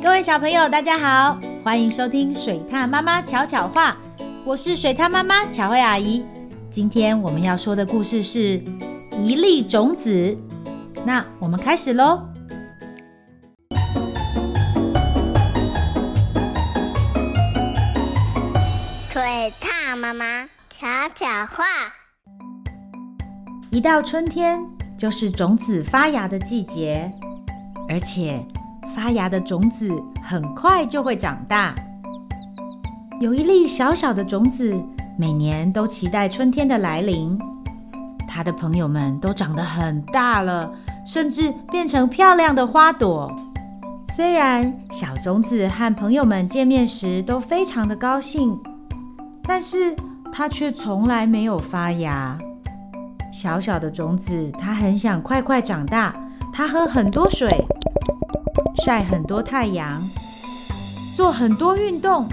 各位小朋友，大家好，欢迎收听水獭妈妈巧巧话，我是水獭妈妈巧慧阿姨。今天我们要说的故事是一粒种子。那我们开始喽。水獭妈妈巧巧话，一到春天就是种子发芽的季节，而且发芽的种子很快就会长大。有一粒小小的种子，每年都期待春天的来临。它的朋友们都长得很大了，甚至变成漂亮的花朵。虽然小种子和朋友们见面时都非常的高兴。但是它却从来没有发芽。小小的种子，它很想快快长大。它喝很多水，晒很多太阳，做很多运动。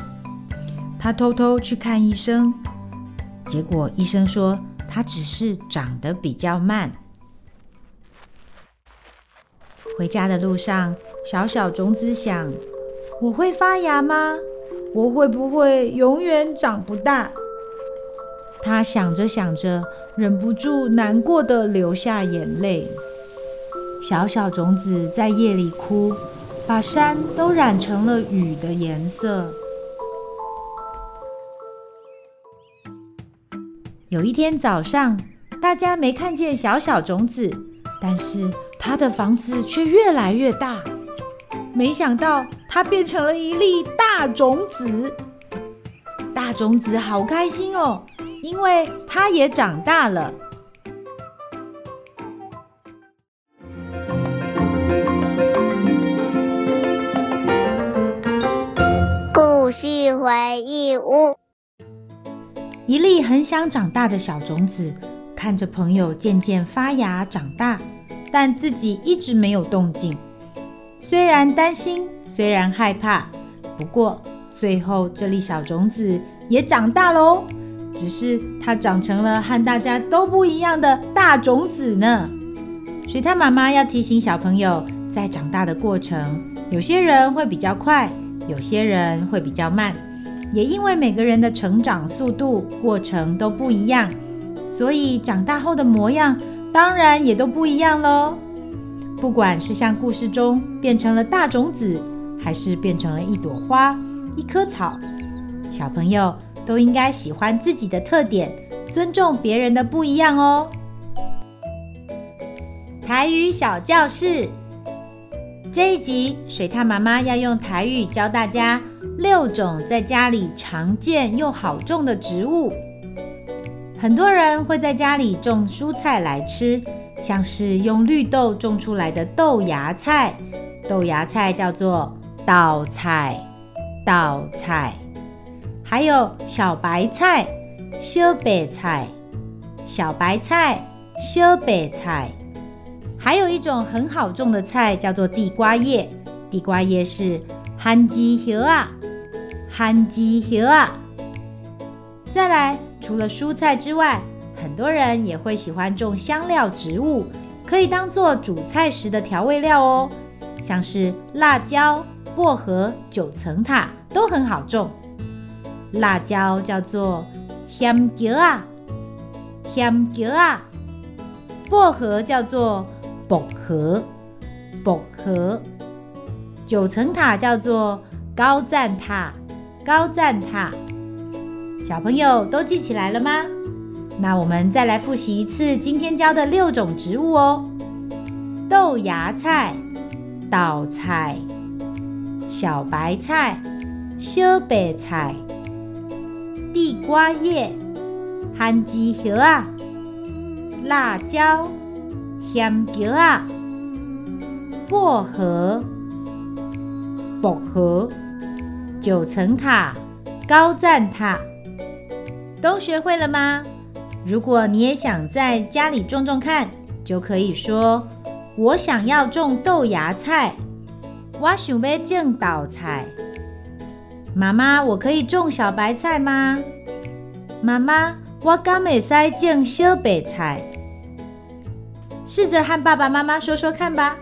他偷偷去看医生，结果医生说他只是长得比较慢。回家的路上，小小种子想：我会发芽吗？我会不会永远长不大？他想着想着，忍不住难过地流下眼泪。小小种子在夜里哭，把山都染成了雨的颜色。有一天早上，大家没看见小小种子，但是他的房子却越来越大。没想到它变成了一粒大种子，大种子好开心哦，因为它也长大了。一粒很想长大的小种子，看着朋友渐渐发芽长大，但自己一直没有动静。虽然担心，虽然害怕，不过最后这粒小种子也长大喽。只是它长成了和大家都不一样的大种子呢。水獭妈妈要提醒小朋友，在长大的过程，有些人会比较快，有些人会比较慢。也因为每个人的成长速度、过程都不一样，所以长大后的模样当然也都不一样喽。不管是像故事中变成了大种子，还是变成了一朵花、一棵草，小朋友都应该喜欢自己的特点，尊重别人的不一样哦。台语小教室，这一集水獭妈妈要用台语教大家六种在家里常见又好种的植物。很多人会在家里种蔬菜来吃。像是用绿豆种出来的豆芽菜，豆芽菜叫做豆菜，豆菜。还有小白菜，小白菜，小白菜，小白菜。还有一种很好种的菜叫做地瓜叶，地瓜叶是番薯叶啊，番薯叶啊。再来，除了蔬菜之外，很多人也会喜欢种香料植物，可以当做煮菜时的调味料哦。像是辣椒、薄荷、九层塔都很好种。辣椒叫做香椒啊，香椒啊。薄荷叫做薄荷，薄荷。九层塔叫做高赞塔，高赞塔。小朋友都记起来了吗？那我们再来复习一次今天教的六种植物哦：豆芽菜、豆菜、小白菜、小白菜、地瓜叶、番薯叶啊、辣椒、香椒啊、薄荷、薄荷、九层塔、高赞塔，都学会了吗？如果你也想在家里种种看，就可以说：“我想要种豆芽菜。”我想要种豆菜。妈妈，我可以种小白菜吗？妈妈，我敢会使种小白菜。试着和爸爸妈妈说说看吧。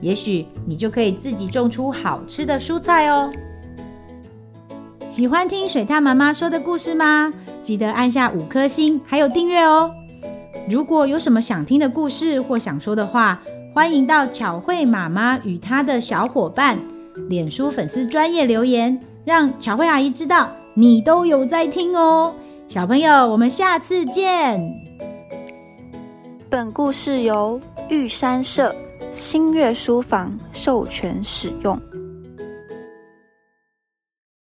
也许你就可以自己种出好吃的蔬菜哦。喜欢听水獭妈妈说的故事吗？记得按下五颗星，还有订阅哦。如果有什么想听的故事或想说的话，欢迎到巧慧妈妈与她的小伙伴脸书粉丝专业留言，让巧慧阿姨知道你都有在听哦。小朋友，我们下次见。本故事由玉山社新月书房授权使用。